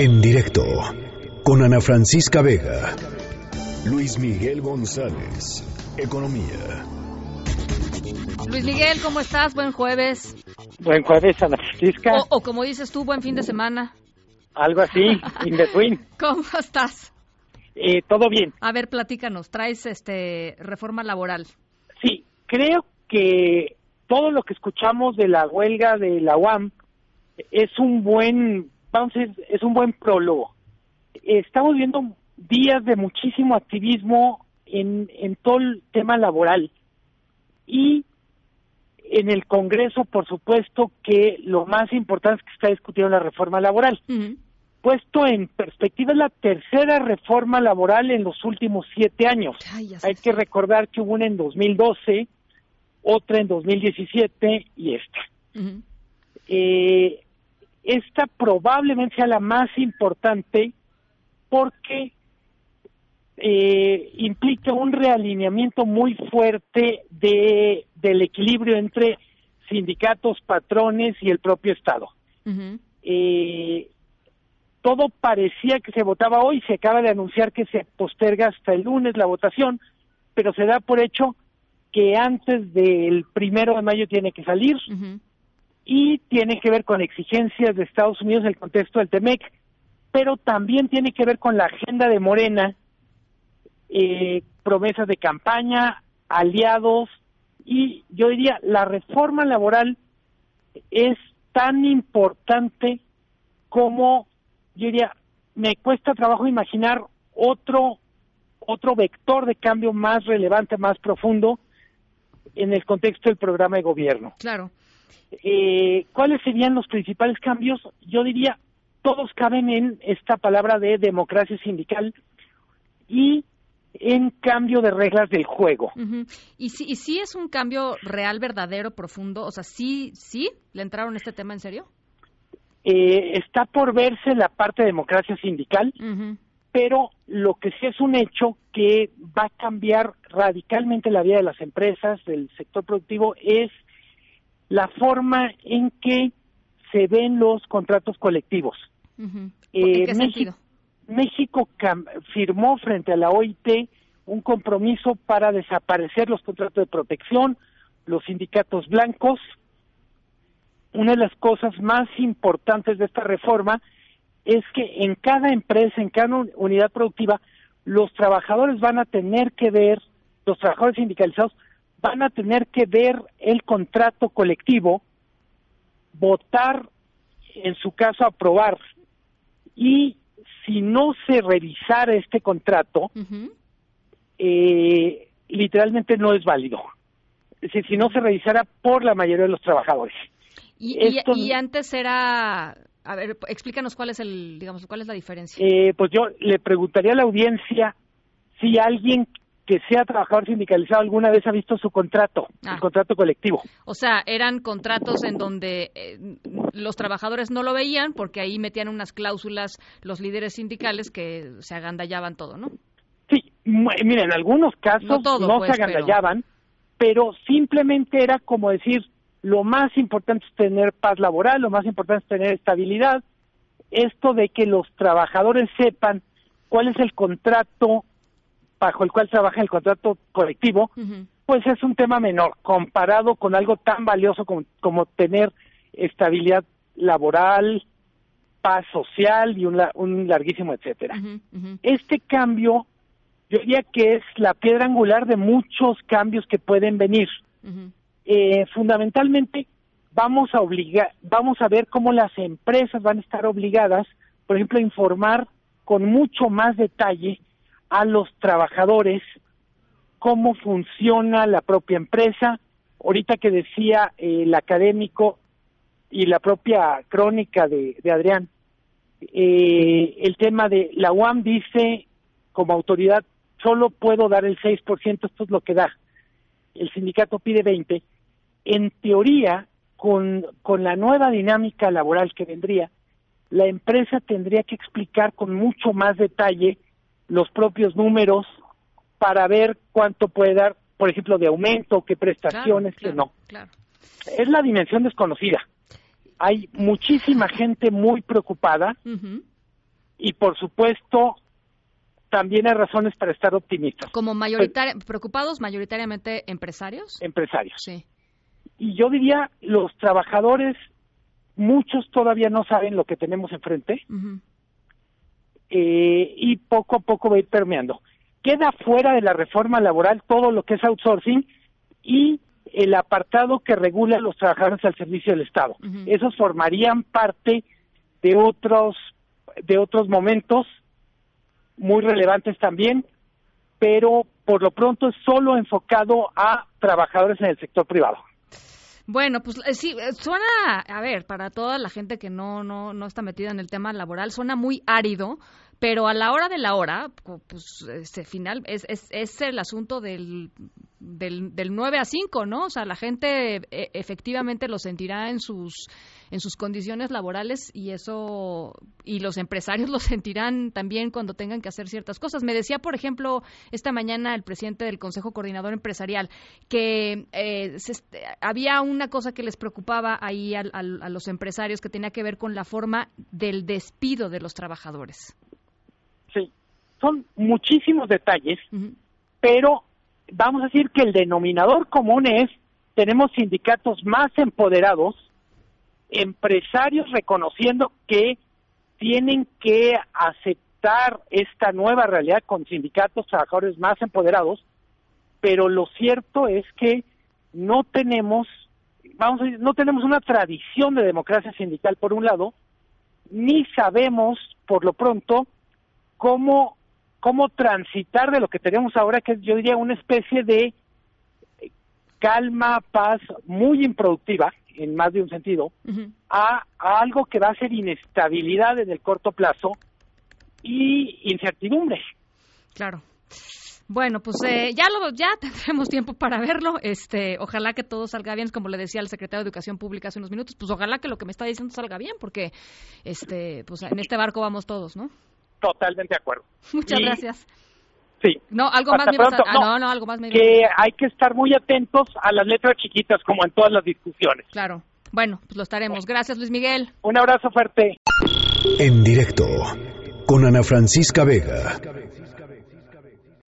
En directo con Ana Francisca Vega. Luis Miguel González, Economía. Luis Miguel, ¿cómo estás? Buen jueves. Buen jueves, Ana Francisca. O, o como dices tú, buen fin de semana. Algo así, in between. ¿Cómo estás? Eh, Todo bien. A ver, platícanos. Traes este reforma laboral. Sí, creo que todo lo que escuchamos de la huelga de la UAM es un buen, decir, es un buen prólogo. Estamos viendo días de muchísimo activismo en, en todo el tema laboral y en el Congreso, por supuesto, que lo más importante es que está discutiendo la reforma laboral. Puesto en perspectiva, es la tercera reforma laboral en los últimos siete años. Ay. Hay que recordar que hubo una en 2012, otra en 2017 y esta. Ujú. Eh, esta probablemente sea la más importante porque eh, implica un realineamiento muy fuerte de, del equilibrio entre sindicatos, patrones y el propio Estado. Eh, todo parecía que se votaba hoy, se acaba de anunciar que se posterga hasta el lunes la votación, pero se da por hecho que antes del primero de mayo tiene que salir. Y tiene que ver con exigencias de Estados Unidos en el contexto del TEMEC, pero también tiene que ver con la agenda de Morena, eh, promesas de campaña, aliados, y yo diría, la reforma laboral es tan importante como, yo diría, me cuesta trabajo imaginar otro, otro vector de cambio más relevante, más profundo en el contexto del programa de gobierno. Claro. Eh, ¿Cuáles serían los principales cambios? Yo diría, todos caben en esta palabra de democracia sindical y en cambio de reglas del juego. ¿Y si, ¿Y si es un cambio real, verdadero, profundo? O sea, ¿sí, sí le entraron este tema en serio? Eh, está por verse la parte de democracia sindical, pero lo que sí es un hecho que va a cambiar radicalmente la vida de las empresas, del sector productivo, es la forma en que se ven los contratos colectivos. Ujú. Eh, ¿En qué México-? México firmó frente a la OIT un compromiso para desaparecer los contratos de protección, los sindicatos blancos. Una de las cosas más importantes de esta reforma es que en cada empresa, en cada un- unidad productiva, los trabajadores van a tener que ver, los trabajadores sindicalizados van a tener que ver el contrato colectivo, votar, en su caso aprobar, y si no se revisara este contrato, eh, literalmente no es válido. Es decir, si no se revisara por la mayoría de los trabajadores. Y, y- y antes era... A ver, explícanos cuál es el, digamos, cuál es la diferencia. Eh, pues yo le preguntaría a la audiencia si alguien que sea trabajador sindicalizado alguna vez ha visto su contrato, Ah. el contrato colectivo. O sea, eran contratos en donde eh, los trabajadores no lo veían porque ahí metían unas cláusulas los líderes sindicales que se agandallaban todo, ¿no? Sí, mira, en algunos casos No todo, no pues, se agandallaban, pero... simplemente era como decir, lo más importante es tener paz laboral, lo más importante es tener estabilidad. Esto de que los trabajadores sepan cuál es el contrato bajo el cual trabaja el contrato colectivo, pues es un tema menor comparado con algo tan valioso como, como tener estabilidad laboral, paz social y un, un larguísimo etcétera. Este cambio, yo diría que es la piedra angular de muchos cambios que pueden venir. Eh, fundamentalmente, vamos a obligar, vamos a ver cómo las empresas van a estar obligadas, por ejemplo, a informar con mucho más detalle a los trabajadores cómo funciona la propia empresa. Ahorita que decía eh, el académico y la propia crónica de, de Adrián, eh, el tema de la UAM dice como autoridad solo puedo dar el 6%, esto es lo que da. El sindicato pide 20. En teoría, con, con la nueva dinámica laboral que vendría, la empresa tendría que explicar con mucho más detalle los propios números para ver cuánto puede dar, por ejemplo, de aumento, qué prestaciones, Claro, que no. claro. Es la dimensión desconocida. Hay muchísima gente muy preocupada y por supuesto también hay razones para estar optimistas. Como mayoritaria, preocupados mayoritariamente empresarios. Empresarios. Sí. Y yo diría, los trabajadores, muchos todavía no saben lo que tenemos enfrente Ujú. Eh, y poco a poco va a ir permeando. Queda fuera de la reforma laboral todo lo que es outsourcing y el apartado que regula a los trabajadores al servicio del Estado. Esos formarían parte de otros de otros momentos muy relevantes también, pero por lo pronto es solo enfocado a trabajadores en el sector privado. Bueno, pues eh, sí, eh, suena, a ver, para toda la gente que no, no, no está metida en el tema laboral, suena muy árido, pero a la hora de la hora, pu- pues este final es, es, el asunto del, del, del 9 a 5, ¿no? O sea, la gente eh, efectivamente lo sentirá en sus en sus condiciones laborales y eso y los empresarios lo sentirán también cuando tengan que hacer ciertas cosas. Me decía, por ejemplo, esta mañana el presidente del Consejo Coordinador Empresarial que eh, se había una cosa que les preocupaba ahí al- al- a los empresarios que tenía que ver con la forma del despido de los trabajadores. Son muchísimos detalles, pero vamos a decir que el denominador común es tenemos sindicatos más empoderados, empresarios reconociendo que tienen que aceptar esta nueva realidad con sindicatos, trabajadores más empoderados, pero lo cierto es que no tenemos, vamos a decir, no tenemos una tradición de democracia sindical por un lado, ni sabemos por lo pronto cómo cómo transitar de lo que tenemos ahora, que es, yo diría una especie de calma, paz muy improductiva, en más de un sentido, a algo que va a ser inestabilidad en el corto plazo y incertidumbre. Claro. Bueno, pues eh, ya lo ya tendremos tiempo para verlo. Este, ojalá que todo salga bien, como le decía el secretario de Educación Pública hace unos minutos, pues ojalá que lo que me está diciendo salga bien, porque este, pues en este barco vamos todos, ¿no? Totalmente de acuerdo. Muchas Y- gracias. Sí. No, algo Hasta más me a- pronto. ah, No, no, no, algo más me Que hay que estar muy atentos a las letras chiquitas, como en todas las discusiones. Claro. Bueno, pues lo estaremos. Gracias, Luis Miguel. Un abrazo fuerte. En directo con Ana Francisca Vega.